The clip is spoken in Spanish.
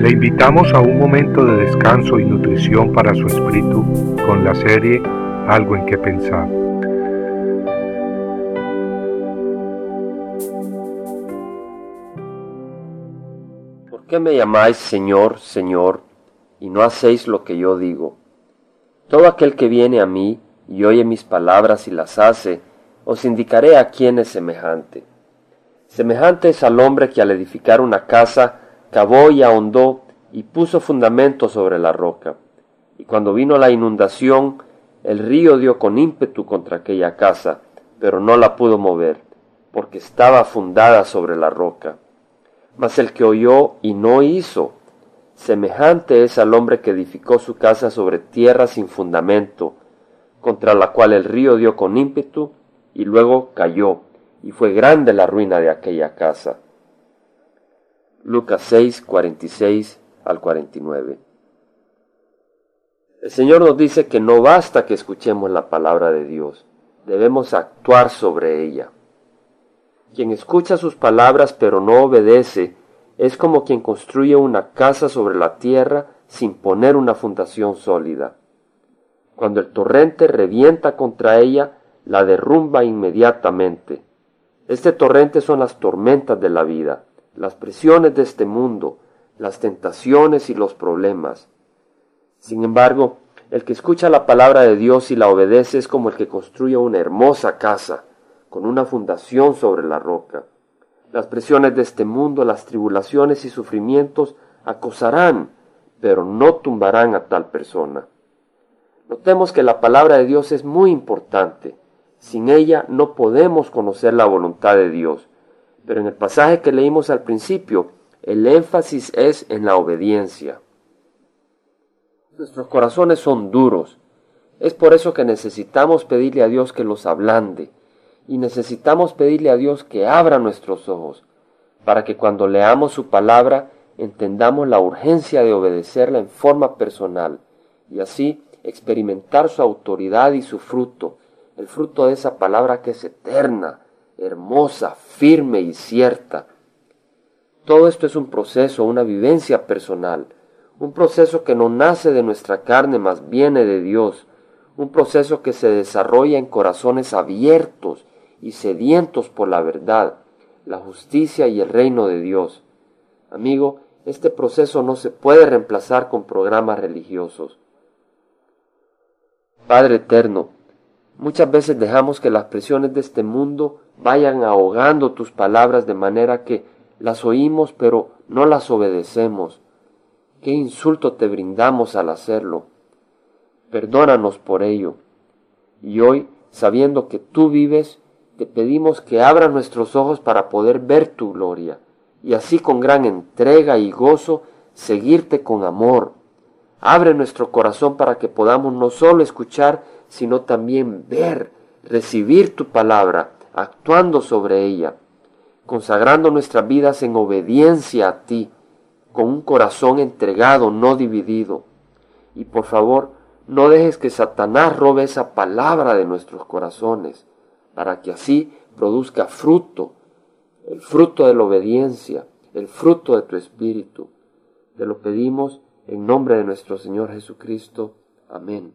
Le invitamos a un momento de descanso y nutrición para su espíritu con la serie Algo en que pensar. ¿Por qué me llamáis Señor, Señor, y no hacéis lo que yo digo? Todo aquel que viene a mí y oye mis palabras y las hace, os indicaré a quién es semejante. Semejante es al hombre que al edificar una casa cavó y ahondó y puso fundamento sobre la roca. Y cuando vino la inundación, el río dio con ímpetu contra aquella casa, pero no la pudo mover, porque estaba fundada sobre la roca. Mas el que oyó y no hizo, semejante es al hombre que edificó su casa sobre tierra sin fundamento, contra la cual el río dio con ímpetu y luego cayó, y fue grande la ruina de aquella casa. Lucas 6, 46 al 49. El Señor nos dice que no basta que escuchemos la palabra de Dios, debemos actuar sobre ella. Quien escucha sus palabras pero no obedece es como quien construye una casa sobre la tierra sin poner una fundación sólida. Cuando el torrente revienta contra ella, la derrumba inmediatamente. Este torrente son las tormentas de la vida las presiones de este mundo, las tentaciones y los problemas. Sin embargo, el que escucha la palabra de Dios y la obedece es como el que construye una hermosa casa, con una fundación sobre la roca. Las presiones de este mundo, las tribulaciones y sufrimientos acosarán, pero no tumbarán a tal persona. Notemos que la palabra de Dios es muy importante. Sin ella no podemos conocer la voluntad de Dios pero en el pasaje que leímos al principio, el énfasis es en la obediencia. Nuestros corazones son duros. Es por eso que necesitamos pedirle a Dios que los ablande y necesitamos pedirle a Dios que abra nuestros ojos para que cuando leamos su palabra entendamos la urgencia de obedecerla en forma personal y así experimentar su autoridad y su fruto, el fruto de esa palabra que es eterna, hermosa, firme y cierta. Todo esto es un proceso, una vivencia personal, un proceso que no nace de nuestra carne, más viene de Dios, un proceso que se desarrolla en corazones abiertos y sedientos por la verdad, la justicia y el reino de Dios. Amigo, este proceso no se puede reemplazar con programas religiosos. Padre eterno, muchas veces dejamos que las presiones de este mundo vayan ahogando tus palabras de manera que las oímos pero no las obedecemos. Qué insulto te brindamos al hacerlo. Perdónanos por ello. Y hoy, sabiendo que tú vives, te pedimos que abra nuestros ojos para poder ver tu gloria, y así con gran entrega y gozo seguirte con amor. Abre nuestro corazón para que podamos no solo escuchar, sino también ver, recibir tu palabra actuando sobre ella, consagrando nuestras vidas en obediencia a ti, con un corazón entregado, no dividido. Y por favor, no dejes que Satanás robe esa palabra de nuestros corazones, para que así produzca fruto, el fruto de la obediencia, el fruto de tu espíritu. Te lo pedimos en nombre de nuestro Señor Jesucristo. Amén.